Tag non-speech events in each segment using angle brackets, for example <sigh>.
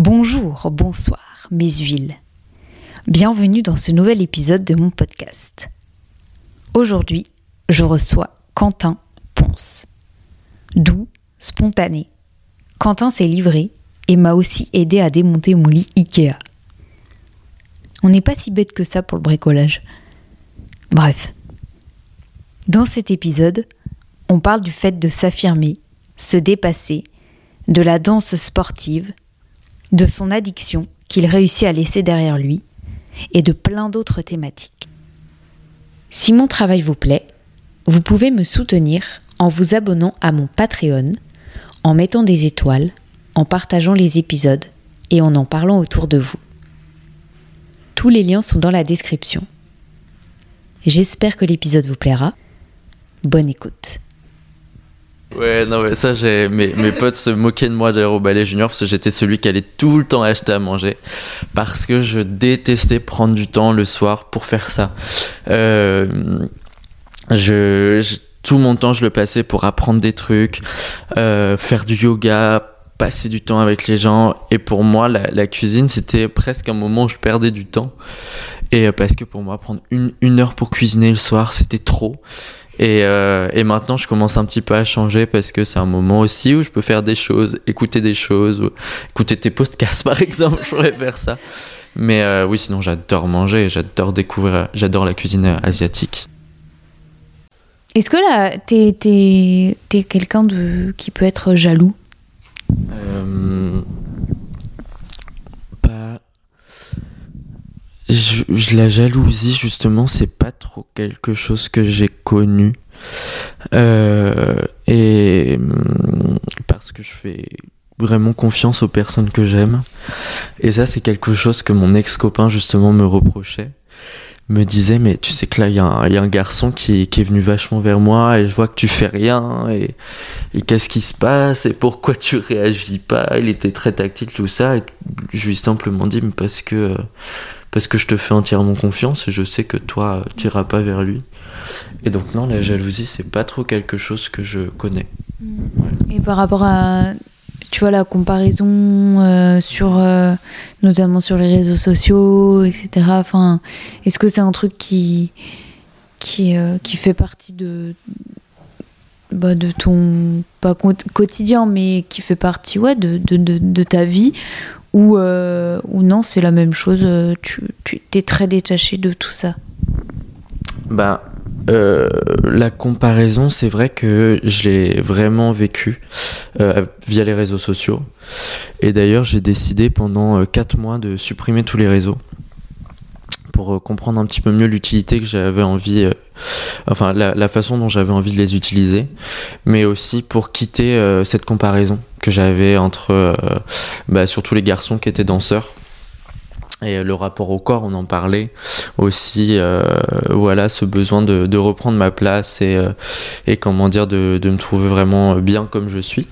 Bonjour, bonsoir, mes huiles. Bienvenue dans ce nouvel épisode de mon podcast. Aujourd'hui, je reçois Quentin Ponce. Doux, spontané. Quentin s'est livré et m'a aussi aidé à démonter mon lit Ikea. On n'est pas si bête que ça pour le bricolage. Bref. Dans cet épisode, on parle du fait de s'affirmer, se dépasser, de la danse sportive, de son addiction qu'il réussit à laisser derrière lui, et de plein d'autres thématiques. Si mon travail vous plaît, vous pouvez me soutenir en vous abonnant à mon Patreon, en mettant des étoiles, en partageant les épisodes et en en parlant autour de vous. Tous les liens sont dans la description. J'espère que l'épisode vous plaira. Bonne écoute. Ouais, non, mais ça, j'ai mes, mes potes se moquaient de moi au ballet junior parce que j'étais celui qui allait tout le temps acheter à manger parce que je détestais prendre du temps le soir pour faire ça. Euh, je, je- tout mon temps, je le passais pour apprendre des trucs, euh, faire du yoga, passer du temps avec les gens. Et pour moi, la, la cuisine, c'était presque un moment où je perdais du temps. Et euh, parce que pour moi, prendre une, une heure pour cuisiner le soir, c'était trop. Et, euh, et maintenant, je commence un petit peu à changer parce que c'est un moment aussi où je peux faire des choses, écouter des choses, ou écouter tes podcasts <laughs> par exemple, je pourrais faire ça. Mais euh, oui, sinon j'adore manger, j'adore découvrir, j'adore la cuisine asiatique. Est-ce que là, t'es, quelqu'un de, qui peut être jaloux? Euh, Je, je- la jalousie, justement, c'est pas trop quelque chose que j'ai connu. Euh, et hum, parce que je fais vraiment confiance aux personnes que j'aime. Et ça, c'est quelque chose que mon ex-copain, justement, me reprochait. Me disait, mais tu sais que là, il y, a un- il y a un garçon qui, qui est venu vachement vers moi et je vois que tu fais rien. Et, et qu'est-ce qui se passe et pourquoi tu réagis pas Il était très tactile tout ça et je lui ai simplement dit mais parce que euh, parce que je te fais entièrement confiance et je sais que toi tu iras pas vers lui. Et donc non la jalousie c'est pas trop quelque chose que je connais. Et par rapport à, tu vois, la comparaison euh, sur, euh, notamment sur les réseaux sociaux, etc. Enfin, est-ce que c'est un truc qui, qui, euh, qui fait partie de, bah, de ton, pas quo- quotidien, mais qui fait partie, ouais, de, de, de, de ta vie ou, euh, ou non, c'est la même chose, euh, tu, tu es très détaché de tout ça. Bah euh, la comparaison c'est vrai que je l'ai vraiment vécu via les réseaux sociaux. Et d'ailleurs j'ai décidé pendant 4 mois de supprimer tous les réseaux pour euh, comprendre un petit peu mieux l'utilité que j'avais envie, euh, enfin la, façon dont j'avais envie de les utiliser, mais aussi pour quitter euh, cette comparaison que j'avais entre bah, surtout les garçons qui étaient danseurs. Et le rapport au corps, on en parlait aussi, voilà, ce besoin de, reprendre ma place et, comment dire, de me trouver vraiment bien comme je suis.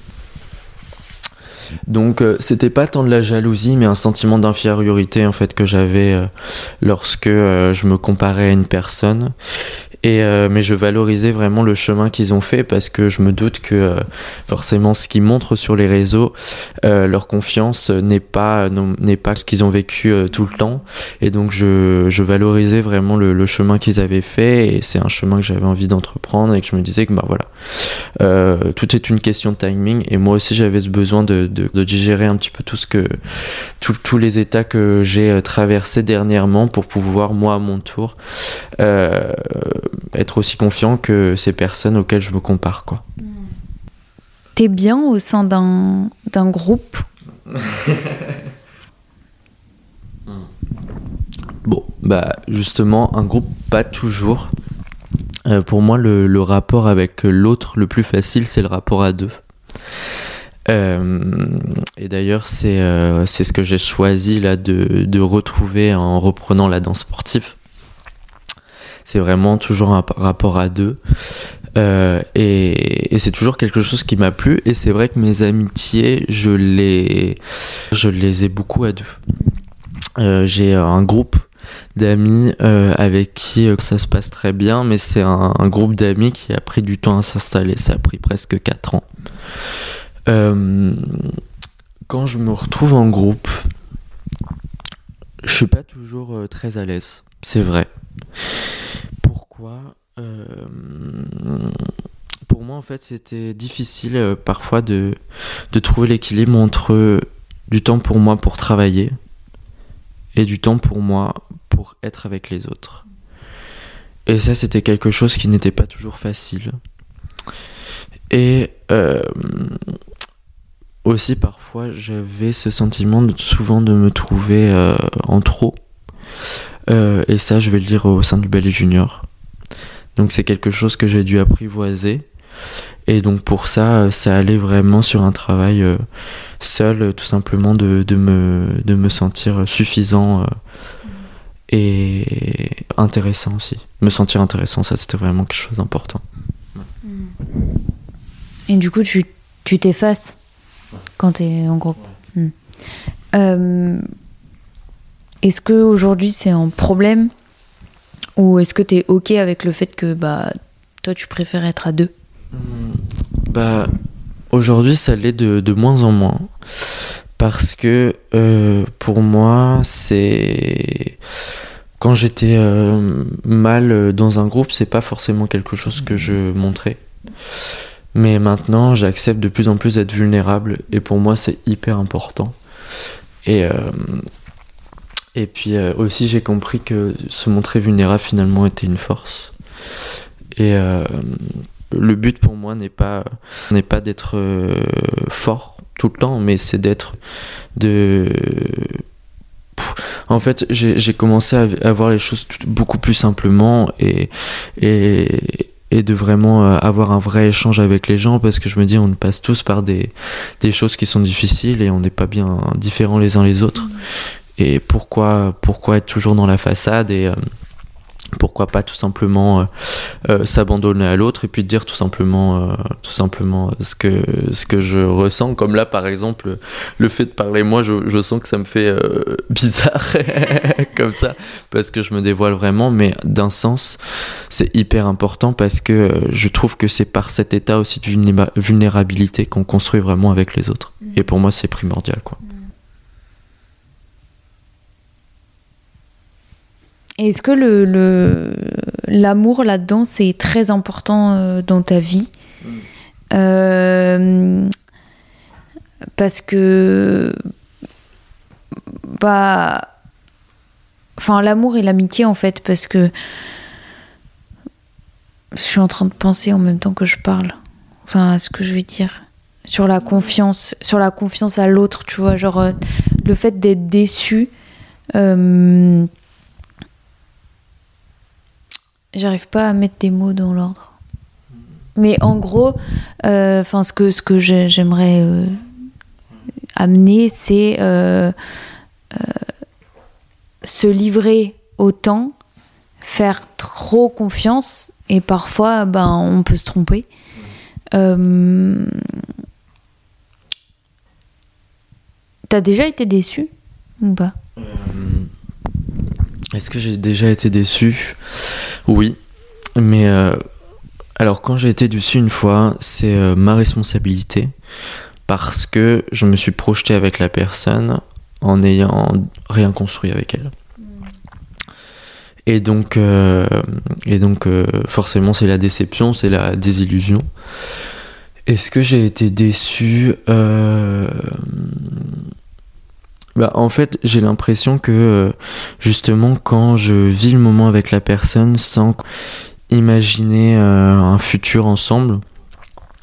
Donc euh, c'était pas tant de la jalousie mais un sentiment d'infériorité en fait que j'avais euh, lorsque euh, je me comparais à une personne et euh, mais je valorisais vraiment le chemin qu'ils ont fait parce que je me doute que euh, forcément ce qu'ils montrent sur les réseaux euh, leur confiance n'est pas n'est pas ce qu'ils ont vécu euh, tout le temps. Et donc je, je valorisais vraiment le, le chemin qu'ils avaient fait et c'est un chemin que j'avais envie d'entreprendre et que je me disais que bah voilà. Euh, tout est une question de timing et moi aussi j'avais ce besoin de, de, de digérer un petit peu tout ce que tout- tous les états que j'ai euh, traversés dernièrement pour pouvoir moi à mon tour être aussi confiant que ces personnes auxquelles je me compare quoi T'es bien au sein d'un d'un groupe? <laughs> Bon, bah justement, un groupe pas toujours. Euh, pour moi, le, le rapport avec l'autre le plus facile, c'est le rapport à deux. Euh, et d'ailleurs, c'est euh, c'est ce que j'ai choisi là de, de retrouver en reprenant la danse sportive. C'est vraiment toujours un rapport à deux. Euh, et, c'est toujours quelque chose qui m'a plu. Et c'est vrai que mes amitiés, je les, je les ai beaucoup à deux. Euh, j'ai un groupe d'amis euh, avec qui ça se passe très bien, mais c'est un, groupe d'amis qui a pris du temps à s'installer. Ça a pris presque 4 ans. Quand je me retrouve en groupe, je suis pas toujours très à l'aise, c'est vrai. Euh, Pour moi, en fait, c'était difficile euh, parfois de, de trouver l'équilibre entre du temps pour moi pour travailler et du temps pour moi pour être avec les autres. Et ça, c'était quelque chose qui n'était pas toujours facile. Et euh, aussi, parfois, j'avais ce sentiment de, souvent de me trouver euh, en trop. Euh, et ça, je vais le dire au sein du ballet junior. Donc, c'est quelque chose que j'ai dû apprivoiser. Et donc, pour ça, ça allait vraiment sur un travail euh, seul, tout simplement, de, de, me, de me sentir suffisant euh, et intéressant aussi. Me sentir intéressant, ça, c'était vraiment quelque chose d'important. Et du coup, tu tu t'effaces quand tu es en groupe. Euh, est-ce que aujourd'hui c'est un problème ou est-ce que tu es OK avec le fait que bah toi tu préfères être à deux? Bah, aujourd'hui, ça l'est de, de moins en moins. Parce que euh, pour moi, c'est. Quand j'étais euh, mal dans un groupe, c'est pas forcément quelque chose que je montrais. Mais maintenant, j'accepte de plus en plus d'être vulnérable. Et pour moi, c'est hyper important. Et, euh, et puis euh, aussi, j'ai compris que se montrer vulnérable, finalement, était une force. Et euh, le but pour moi n'est pas, n'est pas d'être euh, fort tout le temps, mais c'est d'être de. En fait, j'ai commencé à voir les choses beaucoup plus simplement et, et, et de vraiment avoir un vrai échange avec les gens parce que je me dis on passe tous par des, des choses qui sont difficiles et on n'est pas bien différents les uns les autres. Et pourquoi, pourquoi être toujours dans la façade et euh, pourquoi pas tout simplement euh, euh, s'abandonner à l'autre et puis dire tout simplement, euh, tout simplement ce que, ce que je ressens. Comme là, par exemple, le fait de parler moi, je, je sens que ça me fait <laughs> bizarre <laughs> comme ça parce que je me dévoile vraiment, mais d'un sens, c'est hyper important parce que je trouve que c'est par cet état aussi de vulnéra- vulnérabilité qu'on construit vraiment avec les autres. Et pour moi, c'est primordial, quoi. Est-ce que le, l'amour là-dedans, c'est très important euh, dans ta vie? Euh, Parce que. Bah. Enfin, l'amour et l'amitié, en fait, parce que. Je suis en train de penser en même temps que je parle. Enfin, à ce que je vais dire. Sur la confiance, sur la confiance à l'autre, tu vois. Genre, euh, le fait d'être déçu. euh, J'arrive pas à mettre des mots dans l'ordre. Mais en gros, euh, enfin, ce que, ce que j'ai- j'aimerais euh, amener, c'est euh, se livrer au temps, faire trop confiance, et parfois, ben, on peut se tromper. T'as déjà été déçu ou pas? Est-ce que j'ai déjà été déçu? Oui. Mais euh, alors quand j'ai été déçu une fois, c'est euh, ma responsabilité parce que je me suis projeté avec la personne en n'ayant rien construit avec elle. Et donc, euh, et donc forcément, c'est la déception, c'est la désillusion. Est-ce que j'ai été déçu? Bah, En fait, j'ai l'impression que euh, justement, quand je vis le moment avec la personne sans imaginer euh, un futur ensemble,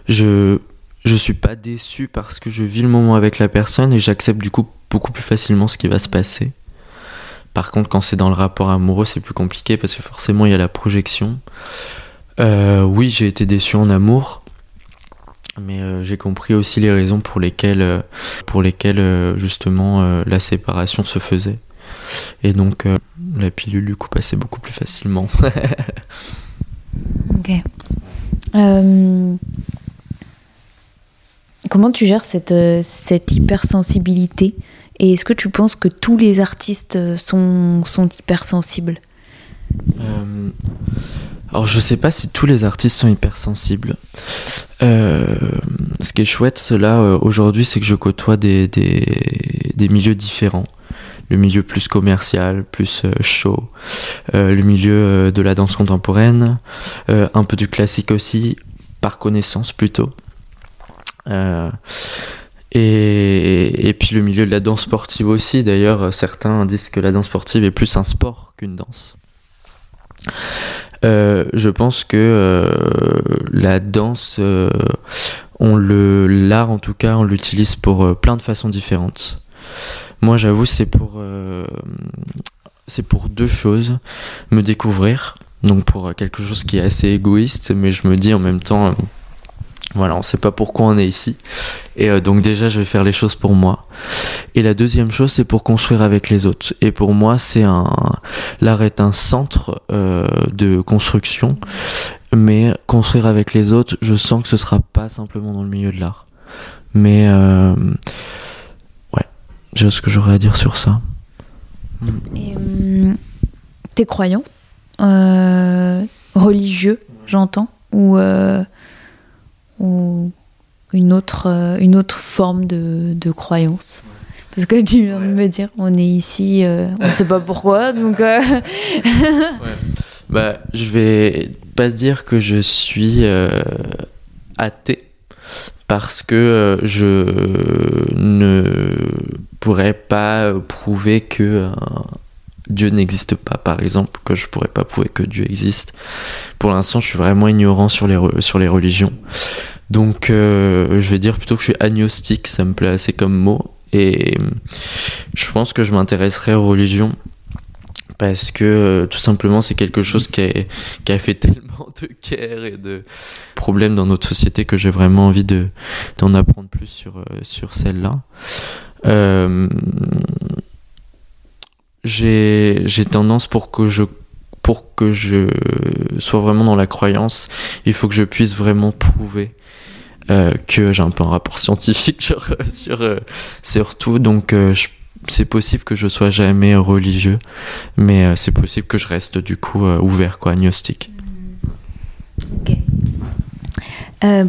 je je suis pas déçu parce que je vis le moment avec la personne et j'accepte du coup beaucoup plus facilement ce qui va se passer. Par contre, quand c'est dans le rapport amoureux, c'est plus compliqué parce que forcément il y a la projection. Euh, oui, j'ai été déçu en amour, mais euh, j'ai compris aussi les raisons pour lesquelles, euh, pour lesquelles euh, justement la séparation se faisait. Et donc la pilule du coup passait beaucoup plus facilement. <laughs> Ok. Comment tu gères cette, cette hypersensibilité? Et est-ce que tu penses que tous les artistes sont, sont hypersensibles? Euh, alors je sais pas si tous les artistes sont hypersensibles. Euh, ce qui est chouette, cela euh, aujourd'hui, c'est que je côtoie des, des, milieux différents. le milieu plus commercial, plus chaud, le milieu de la danse contemporaine, un peu du classique aussi, par connaissance plutôt. Et, et, puis le milieu de la danse sportive aussi. D'ailleurs, certains disent que la danse sportive est plus un sport qu'une danse. Euh, je pense que euh, la danse, euh, on le, l'art en tout cas, on l'utilise pour plein de façons différentes. Moi, j'avoue, c'est pour, c'est pour deux choses me découvrir. Donc pour quelque chose qui est assez égoïste, mais je me dis en même temps voilà, on sait pas pourquoi on est ici. Et euh, donc déjà, je vais faire les choses pour moi. Et la deuxième chose, c'est pour construire avec les autres. Et pour moi, c'est un l'art est un centre euh, de construction, mais construire avec les autres, je sens que ce sera pas simplement dans le milieu de l'art. Mais euh, ouais, j'ai ce que j'aurais à dire sur ça. Et, t'es croyant, religieux, j'entends, ou ou une autre, euh, une autre forme de, de croyance. Parce que tu viens de me dire, on est ici, euh, on ne sait pas <laughs> pourquoi, donc. Euh, ouais. Bah, je vais pas dire que je suis athée parce que je ne pourrais pas prouver que Dieu n'existe pas, par exemple, que je pourrais pas prouver que Dieu existe. Pour l'instant, je suis vraiment ignorant sur les, religions. Donc, euh, je vais dire plutôt que je suis agnostique, ça me plaît assez comme mot. Et je pense que je m'intéresserai aux religions parce que euh, tout simplement c'est quelque chose qui a, fait <laughs> tellement de guerres et de problèmes dans notre société que j'ai vraiment envie de d'en apprendre plus sur euh, celle-là. Euh, j'ai tendance pour que je pour que je sois vraiment dans la croyance, il faut que je puisse vraiment prouver euh, que j'ai un peu un rapport scientifique <laughs> sur sur, euh, sur tout. Donc euh, c'est possible que je sois jamais religieux, mais c'est possible que je reste du coup ouvert, quoi, agnostique. Ok.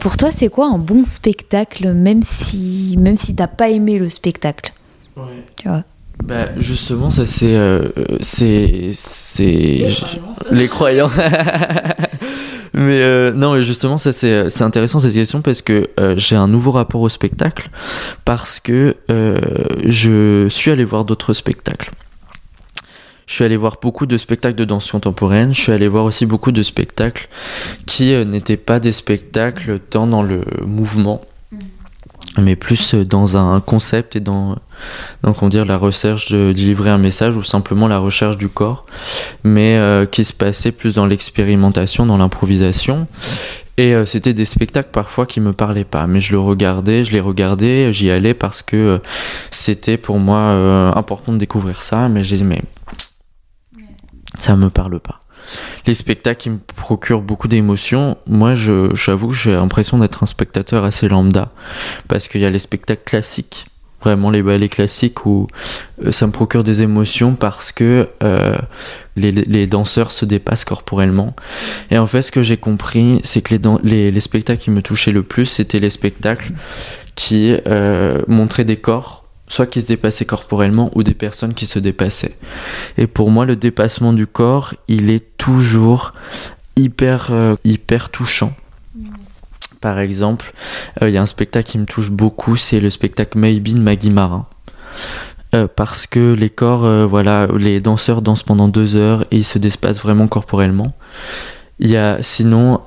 pour toi, c'est quoi un bon spectacle, même si même si t'as pas aimé le spectacle? Ouais. Tu vois? Bah, justement, ça c'est euh, c'est les croyants. <laughs> mais euh, non, justement, ça c'est c'est intéressant cette question parce que euh, j'ai un nouveau rapport au spectacle parce que je suis allé voir d'autres spectacles. Je suis allé voir beaucoup de spectacles de danse contemporaine. Je suis allé voir aussi beaucoup de spectacles qui n'étaient pas des spectacles tant dans le mouvement mais plus dans un concept et dans donc on dire la recherche de délivrer un message ou simplement la recherche du corps mais euh, qui se passait plus dans l'expérimentation dans l'improvisation. Et euh, c'était des spectacles parfois qui me parlaient pas mais je le regardais je les regardais j'y allais parce que euh, c'était pour moi important de découvrir ça mais j'ai dit mais ça me parle pas les spectacles qui me procurent beaucoup d'émotions, moi j'avoue j'ai l'impression d'être un spectateur assez lambda. Parce qu'il y a les spectacles classiques, vraiment les ballets classiques où euh, ça me procure des émotions parce que euh, les, danseurs se dépassent corporellement. Et en fait, ce que j'ai compris, c'est que les, les, spectacles qui me touchaient le plus, c'était les spectacles qui euh, montraient des corps soit qui se dépassaient corporellement ou des personnes qui se dépassaient. Et pour moi, le dépassement du corps, il est toujours hyper, euh, hyper touchant. Par exemple, euh, il y a un spectacle qui me touche beaucoup, c'est le spectacle Maybe de Maggie Marin. Euh, parce que les corps, voilà, les danseurs dansent pendant deux heures et ils se dépassent vraiment corporellement. Il y a sinon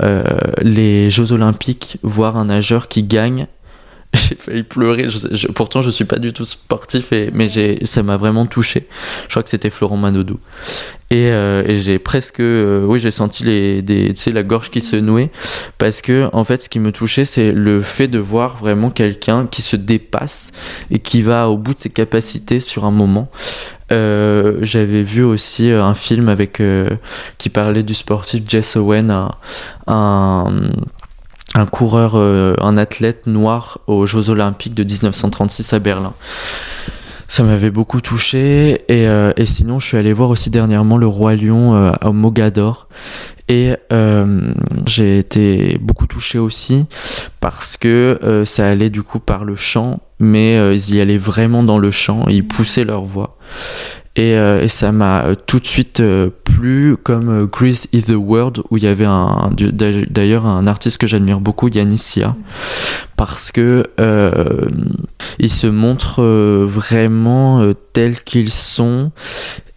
les Jeux Olympiques, voir un nageur qui gagne <laughs> j'ai failli pleurer. Je, pourtant, je suis pas du tout sportif, mais ça m'a vraiment touché. Je crois que c'était Florent Manodou. Et, euh, j'ai presque, euh, oui, j'ai senti la gorge qui se nouait parce que en fait, ce qui me touchait, c'est le fait de voir vraiment quelqu'un qui se dépasse et qui va au bout de ses capacités sur un moment. Euh, j'avais vu aussi un film avec qui parlait du sportif Jess Owen, un un coureur, euh, un athlète noir aux Jeux Olympiques de 1936 à Berlin. Ça m'avait beaucoup touché et, euh, et, sinon je suis allé voir aussi dernièrement le Roi Lion euh, à Mogador et j'ai été beaucoup touché aussi parce que ça allait du coup par le chant mais ils y allaient vraiment dans le chant ils poussaient leur voix Et, ça m'a tout de suite euh, plu, comme euh, Grease is the World, où il y avait d'ailleurs un artiste que j'admire beaucoup, Yannis Sia, parce que euh, ils se montrent euh, vraiment euh, tels qu'ils sont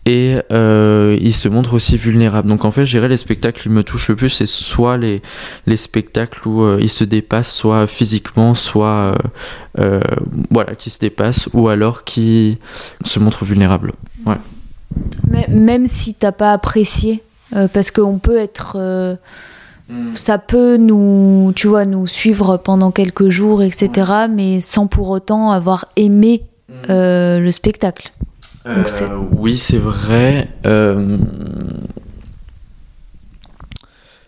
et euh, ils se montrent aussi vulnérables. Donc en fait, je dirais les spectacles qui me touchent le plus, c'est soit les, les spectacles où euh, ils se dépassent, soit physiquement, soit euh, euh, voilà, qui se dépassent, ou alors qui se montrent vulnérables. Mais même si t'as pas apprécié, euh, parce qu'on peut être. euh, ça peut nous, tu vois, nous suivre pendant quelques jours, etc., mais sans pour autant avoir aimé euh, le spectacle. Donc Euh, oui, c'est vrai.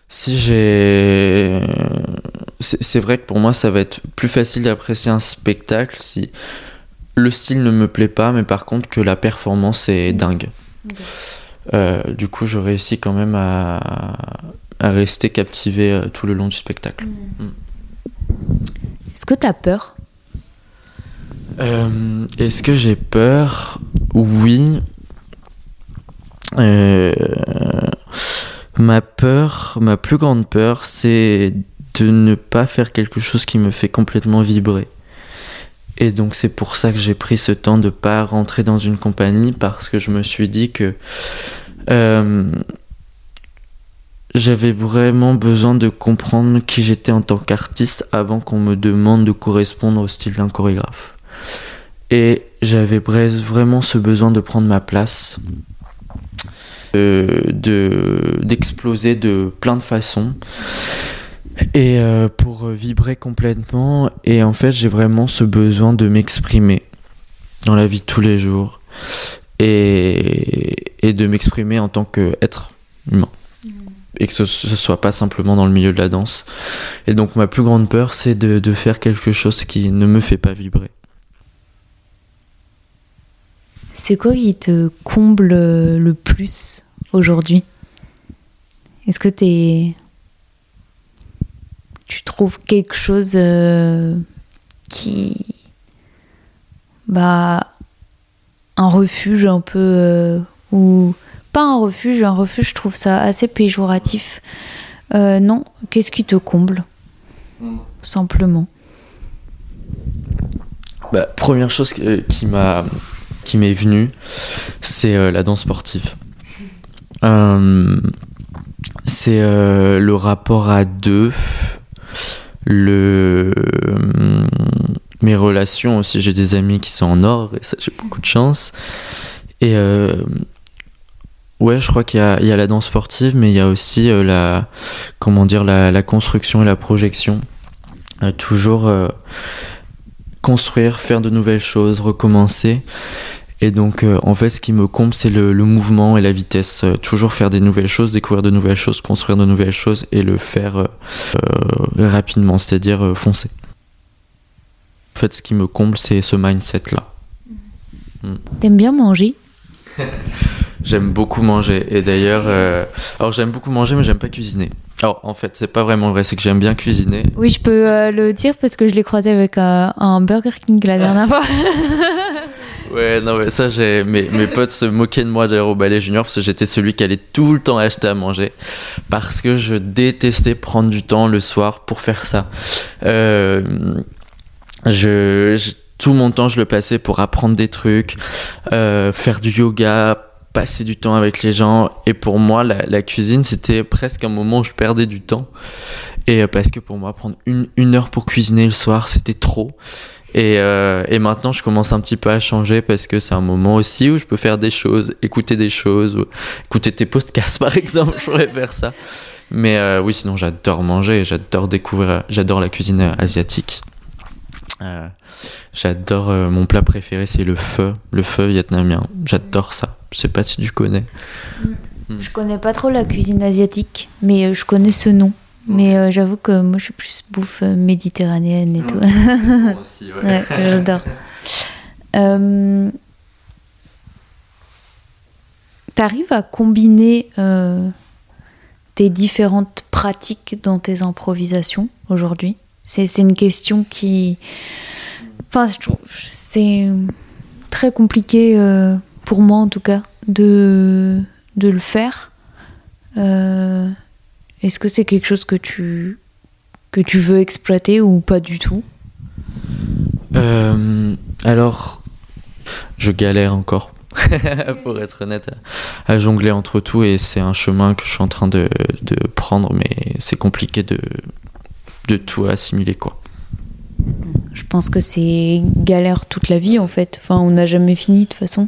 Si j'ai. C'est c'est vrai que pour moi, ça va être plus facile d'apprécier un spectacle si le style ne me plaît pas, mais par contre que la performance est dingue. Euh, du coup, je réussis quand même à, à rester captivé euh, tout le long du spectacle. Est-ce que t'as peur? Euh, Est-ce que j'ai peur? Oui. Euh, ma peur, ma plus grande peur, c'est de ne pas faire quelque chose qui me fait complètement vibrer. Et donc c'est pour ça que j'ai pris ce temps de pas rentrer dans une compagnie parce que je me suis dit que euh, j'avais vraiment besoin de comprendre qui j'étais en tant qu'artiste avant qu'on me demande de correspondre au style d'un chorégraphe. Et j'avais vra- vraiment ce besoin de prendre ma place, euh, de d'exploser de plein de façons, et euh, pour vibrer complètement. Et en fait, j'ai vraiment ce besoin de m'exprimer dans la vie de tous les jours, et, et de m'exprimer en tant qu'être humain. Et que ce, ce soit pas simplement dans le milieu de la danse. Et donc ma plus grande peur, c'est de, de faire quelque chose qui ne me fait pas vibrer. C'est quoi qui te comble le plus aujourd'hui? Est-ce que t'es... tu trouves quelque chose euh, qui... Bah... Un refuge un peu... euh, ou... Pas un refuge, un refuge je trouve ça assez péjoratif. Euh, non, qu'est-ce qui te comble Simplement? Bah, première chose qui m'est venue, c'est la danse sportive. C'est le rapport à deux, le euh, mes relations aussi. J'ai des amis qui sont en or et ça j'ai beaucoup de chance. Et euh, ouais, je crois qu'il y y a la danse sportive, mais il y a aussi euh, la comment dire la, la construction et la projection. Toujours construire, faire de nouvelles choses, recommencer. Et donc, euh, en fait, ce qui me comble, c'est le, le mouvement et la vitesse. Euh, toujours faire des nouvelles choses, découvrir de nouvelles choses, construire de nouvelles choses et le faire euh, rapidement, c'est-à-dire foncer. En fait, ce qui me comble, c'est ce mindset-là. T'aimes bien manger? <laughs> J'aime beaucoup manger. Et d'ailleurs, alors j'aime beaucoup manger, mais j'aime pas cuisiner. Alors, en fait, c'est pas vraiment vrai, c'est que j'aime bien cuisiner. Oui, je peux le dire parce que je l'ai croisé avec un Burger King la dernière <laughs> fois. <laughs> Ouais, non, mais ça. Mes, mes potes se moquaient de moi au ballet junior parce que j'étais celui qui allait tout le temps acheter à manger. Parce que je détestais prendre du temps le soir pour faire ça. Euh, je- tout mon temps, je le passais pour apprendre des trucs, euh, faire du yoga, passer du temps avec les gens. Et pour moi, la, la cuisine, c'était presque un moment où je perdais du temps. Et euh, parce que pour moi, prendre une, une heure pour cuisiner le soir, c'était trop. Et, euh, et maintenant, je commence un petit peu à changer parce que c'est un moment aussi où je peux faire des choses, écouter des choses, ou écouter tes podcasts <laughs> par exemple, je pourrais faire ça. Mais euh, oui, sinon j'adore manger, j'adore découvrir, j'adore la cuisine asiatique. Euh, j'adore mon plat préféré, c'est le pho, le pho vietnamien. J'adore ça. Je sais pas si tu connais. Je connais pas trop la cuisine asiatique, mais je connais ce nom. Mais euh, j'avoue que moi je suis plus bouffe euh, méditerranéenne et tout. Moi <laughs> aussi, Ouais, j'adore. Euh, T'arrives à combiner euh, tes différentes pratiques dans tes improvisations aujourd'hui? C'est une question qui. Enfin, c'est très compliqué pour moi en tout cas, de, de le faire. Euh, Est-ce que c'est quelque chose que tu, que tu veux exploiter ou pas du tout? Euh, alors, je galère encore, <laughs> pour être honnête, à, à jongler entre tout et c'est un chemin que je suis en train de, de prendre, mais c'est compliqué de, de tout assimiler quoi. Je pense que c'est galère toute la vie en fait. Enfin, on n'a jamais fini de toute façon.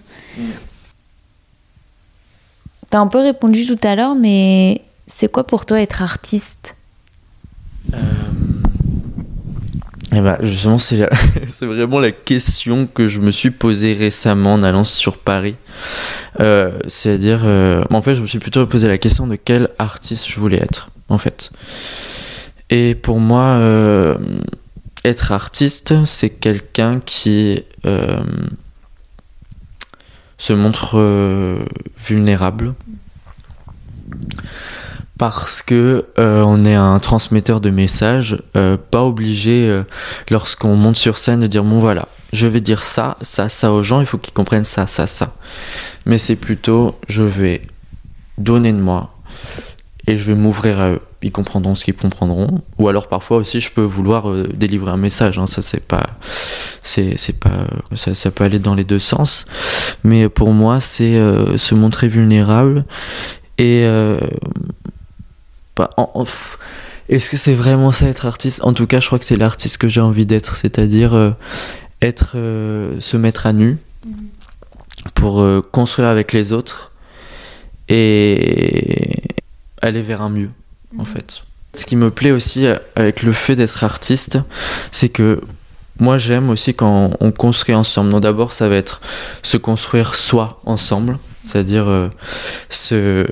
T'as un peu répondu tout à l'heure, mais c'est quoi pour toi être artiste Eh ben, justement, <laughs> c'est vraiment la question que je me suis posée récemment en allant sur Paris. Euh, C'est-à-dire, euh, en fait, je me suis plutôt posé la question de quel artiste je voulais être, en fait. Et pour moi, euh, être artiste, c'est quelqu'un qui euh, se montre euh, vulnérable. Parce que euh, on est un transmetteur de messages, euh, pas obligé euh, lorsqu'on monte sur scène de dire bon voilà, je vais dire ça, ça, ça aux gens, il faut qu'ils comprennent ça, ça, ça. Mais c'est plutôt je vais donner de moi et je vais m'ouvrir à eux. Ils comprendront ce qu'ils comprendront. Ou alors parfois aussi je peux vouloir euh, délivrer un message. hein, ça c'est pas, c'est pas, ça, ça peut aller dans les deux sens. Mais pour moi c'est euh, se montrer vulnérable et euh, pas en- est-ce que c'est vraiment ça être artiste? En tout cas, je crois que c'est l'artiste que j'ai envie d'être, c'est-à-dire euh, être, euh, se mettre à nu pour euh, construire avec les autres et aller vers un mieux, en fait. Ce qui me plaît aussi avec le fait d'être artiste, c'est que moi j'aime aussi quand on construit ensemble. D'abord, ça va être se construire soi ensemble, c'est-à-dire se,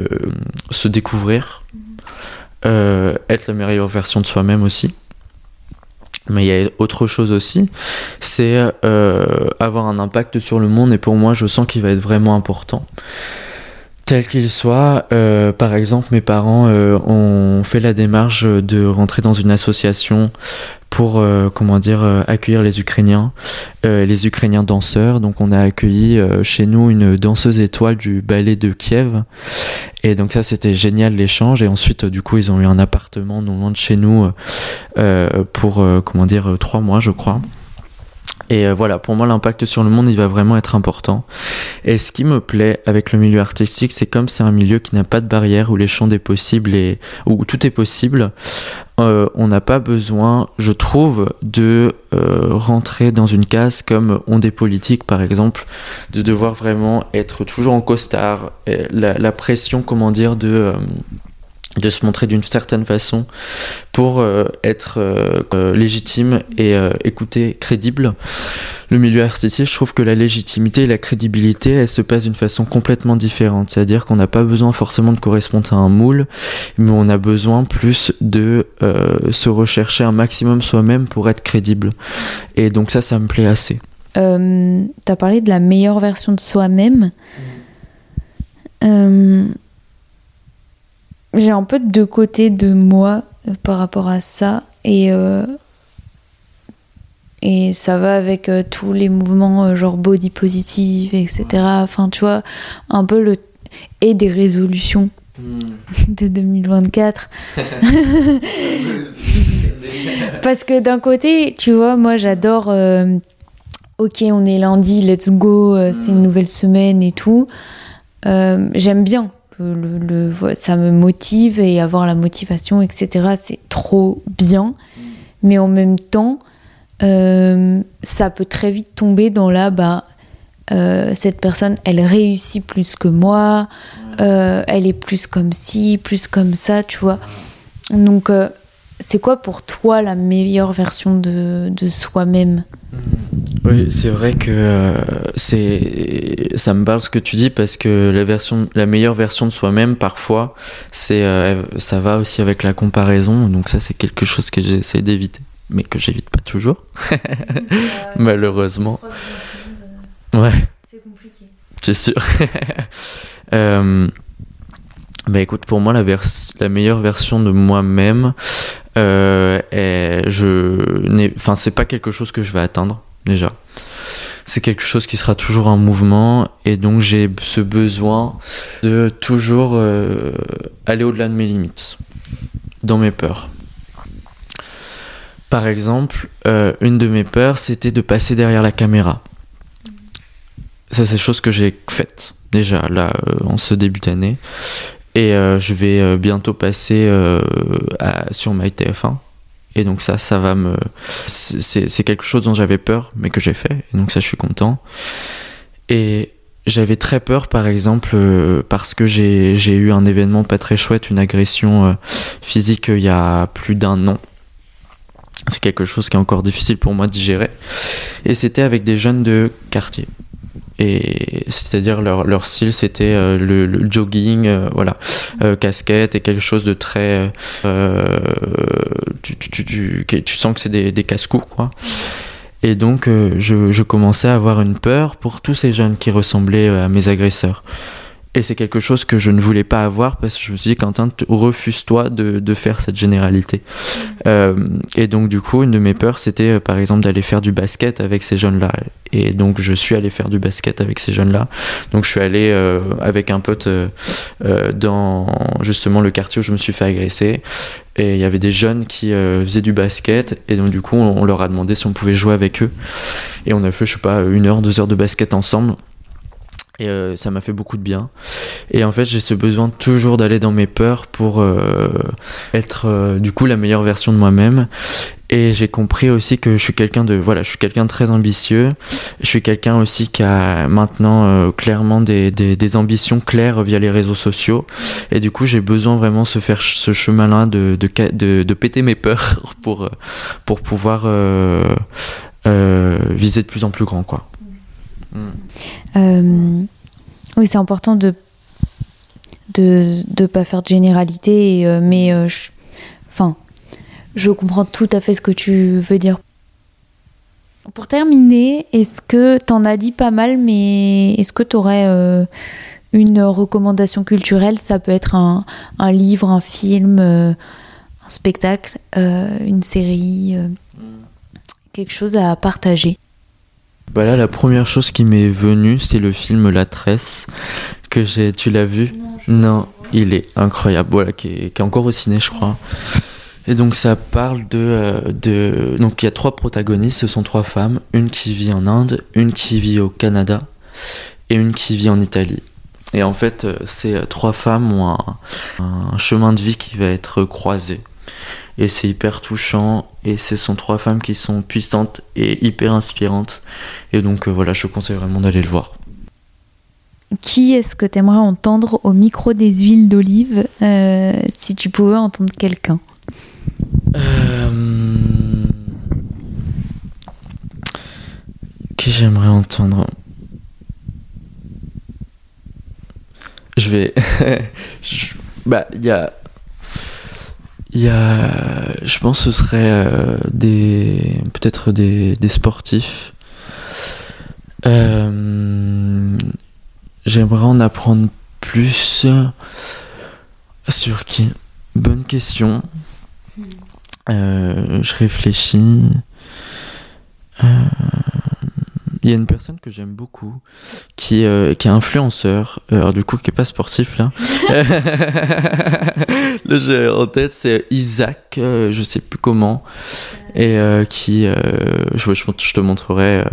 se découvrir, euh, être la meilleure version de soi-même aussi. Mais il y a autre chose aussi, c'est euh, avoir un impact sur le monde et pour moi je sens qu'il va être vraiment important. Tel qu'il soit, euh, par exemple mes parents euh, ont fait la démarche de rentrer dans une association pour euh, comment dire accueillir les Ukrainiens, les Ukrainiens danseurs. Donc on a accueilli chez nous une danseuse étoile du ballet de Kiev et donc ça c'était génial l'échange et ensuite du coup ils ont eu un appartement non loin de chez nous pour comment dire trois mois je crois. Et euh, voilà, pour moi l'impact sur le monde il va vraiment être important. Et ce qui me plaît avec le milieu artistique, c'est comme c'est un milieu qui n'a pas de barrière où les champs des possibles et où tout est possible. euh, on n'a pas besoin, je trouve, de euh, rentrer dans une case comme ont des politiques par exemple, de devoir vraiment être toujours en costard, la, pression, comment dire, de de se montrer d'une certaine façon pour euh, être euh, euh, légitime et euh, écouter crédible. Le milieu artistique, je trouve que la légitimité et la crédibilité, elles se passent d'une façon complètement différente. C'est-à-dire qu'on n'a pas besoin forcément de correspondre à un moule, mais on a besoin plus de se rechercher un maximum soi-même pour être crédible. Et donc ça, ça me plaît assez. T'as parlé de la meilleure version de soi-même. J'ai un peu de deux côtés de moi euh, par rapport à ça. Et, euh, et ça va avec euh, tous les mouvements euh, genre body positive, etc. Enfin, tu vois, un peu le. Et des résolutions <laughs> de 2024. <laughs> Parce que d'un côté, tu vois, moi j'adore. ok, on est lundi, let's go, c'est une nouvelle semaine et tout. J'aime bien. Le, ça me motive et avoir la motivation, etc. C'est trop bien. Mais en même temps, euh, ça peut très vite tomber dans la. Bah, euh, cette personne, elle réussit plus que moi, euh, elle est plus comme ci, plus comme ça, tu vois. Donc, c'est quoi pour toi la meilleure version de, de soi-même? Oui, c'est vrai que euh, c'est ça me parle ce que tu dis parce que la version la meilleure version de soi-même parfois c'est euh, ça va aussi avec la comparaison donc ça c'est quelque chose que j'essaie d'éviter mais que j'évite pas toujours <laughs> malheureusement. Ouais, C'est compliqué. c'est sûr. <laughs> Bah écoute, pour moi, la, vers- la meilleure version de moi-même, euh, est- je enfin, c'est pas quelque chose que je vais atteindre déjà. c'est quelque chose qui sera toujours en mouvement et donc j'ai ce besoin de toujours euh, aller au-delà de mes limites, dans mes peurs. Par exemple, euh, une de mes peurs, c'était de passer derrière la caméra. Ça, c'est chose que j'ai faite déjà là euh, en ce début d'année. Et je vais bientôt passer à, sur MyTF1 et donc ça, ça va me... C'est quelque chose dont j'avais peur, mais que j'ai fait. Et donc ça, je suis content. Et j'avais très peur, par exemple, euh, parce que j'ai eu un événement pas très chouette, une agression euh, physique euh, il y a plus d'un an. C'est quelque chose qui est encore difficile pour moi de digérer. Et c'était avec des jeunes de quartier et c'est-à-dire leur, style c'était euh, le, jogging euh, voilà. Euh, casquette et quelque chose de très tu, sens que c'est des, casse-cou quoi. Et donc je commençais à avoir une peur pour tous ces jeunes qui ressemblaient à mes agresseurs et c'est quelque chose que je ne voulais pas avoir parce que je me suis dit, Quentin, refuse-toi de, de, faire cette généralité. Mm. Euh, et donc, du coup, une de mes peurs, c'était euh, par exemple d'aller faire du basket avec ces jeunes-là. Et donc, je suis allé faire du basket avec ces jeunes-là. Donc, je suis allé euh, avec un pote euh, euh, dans justement le quartier où je me suis fait agresser. Et il y avait des jeunes qui faisaient du basket. Et donc, du coup, on, on leur a demandé si on pouvait jouer avec eux. Et on a fait, je sais pas, une heure, deux heures de basket ensemble. Et euh, ça m'a fait beaucoup de bien. Et en fait, j'ai ce besoin toujours d'aller dans mes peurs pour euh, être euh, du coup la meilleure version de moi-même. Et j'ai compris aussi que je suis quelqu'un de voilà, je suis quelqu'un de très ambitieux. Je suis quelqu'un aussi qui a maintenant clairement des, des, des, ambitions claires via les réseaux sociaux. Et du coup, j'ai besoin vraiment de faire ce chemin-là de, de, de, de, péter mes peurs <laughs> pour pour pouvoir viser de plus en plus grand, quoi. Euh, oui, c'est important de de ne pas faire de généralité, euh, mais euh, je, enfin, je comprends tout à fait ce que tu veux dire. Pour terminer, est-ce que tu en as dit pas mal, mais est-ce que tu aurais une recommandation culturelle? Ça peut être un, un livre, un film, un spectacle, une série, quelque chose à partager. Bah là, la première chose qui m'est venue, c'est le film La Tresse que j'ai. Tu l'as vu? Non, il est incroyable. Voilà, qui est, qui est, encore au ciné, je crois. Et donc ça parle de, euh, de donc il y a trois protagonistes, ce sont trois femmes, une qui vit en Inde, une qui vit au Canada et une qui vit en Italie. Et en fait, euh, ces trois femmes ont un, un chemin de vie qui va être croisé et c'est hyper touchant. Et ce sont trois femmes qui sont puissantes et hyper inspirantes. Et donc euh, voilà je conseille vraiment d'aller le voir. Qui est-ce que tu aimerais entendre au micro des huiles d'olive euh, si tu pouvais entendre quelqu'un? Euh... qui j'aimerais entendre? Je vais <laughs> je... bah il y a il y a, je pense, que ce serait euh, des, peut-être des, des, sportifs. Euh, J'aimerais en apprendre plus sur qui. Bonne question. Euh, je réfléchis. Euh, il y a une personne que j'aime beaucoup qui, euh, qui est influenceur, euh, alors du coup qui est pas sportif là. <laughs> là j'ai en tête c'est Isaac, euh, je sais plus comment, et euh, qui, euh, je, je, je, te montrerai. Ouais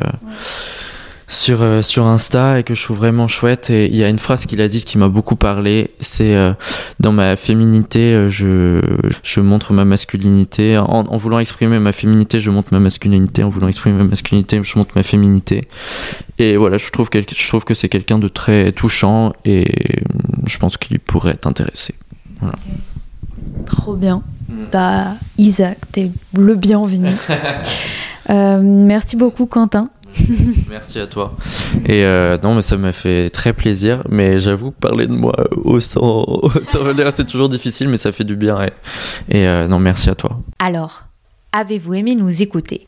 sur, euh, sur Insta et que je trouve vraiment chouette. Et il y a une phrase qu'il a dite qui m'a beaucoup parlé. C'est euh, dans ma féminité, euh, je, je montre ma masculinité. En, en, voulant exprimer ma féminité, je montre ma masculinité. En voulant exprimer ma masculinité, je montre ma féminité. Et voilà, je trouve, que, je trouve que c'est quelqu'un de très touchant et je pense qu'il pourrait t'intéresser. Voilà. Trop bien. Bah, Isaac, t'es le bienvenu. <laughs> euh, merci beaucoup, Quentin. <laughs> Merci à toi. Et euh, non, mais ça m'a fait très plaisir. Mais j'avoue, parler de moi au sang, <laughs> c'est toujours difficile, mais ça fait du bien. Et, et euh, non, merci à toi. Alors, avez-vous aimé nous écouter?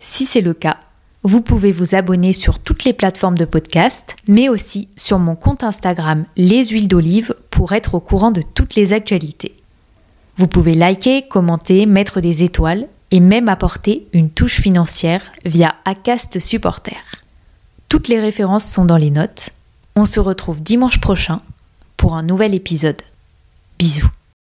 Si c'est le cas, vous pouvez vous abonner sur toutes les plateformes de podcast, mais aussi sur mon compte Instagram Les Huiles d'Olive pour être au courant de toutes les actualités. Vous pouvez liker, commenter, mettre des étoiles et même apporter une touche financière via Acast Supporter. Toutes les références sont dans les notes. On se retrouve dimanche prochain pour un nouvel épisode. Bisous.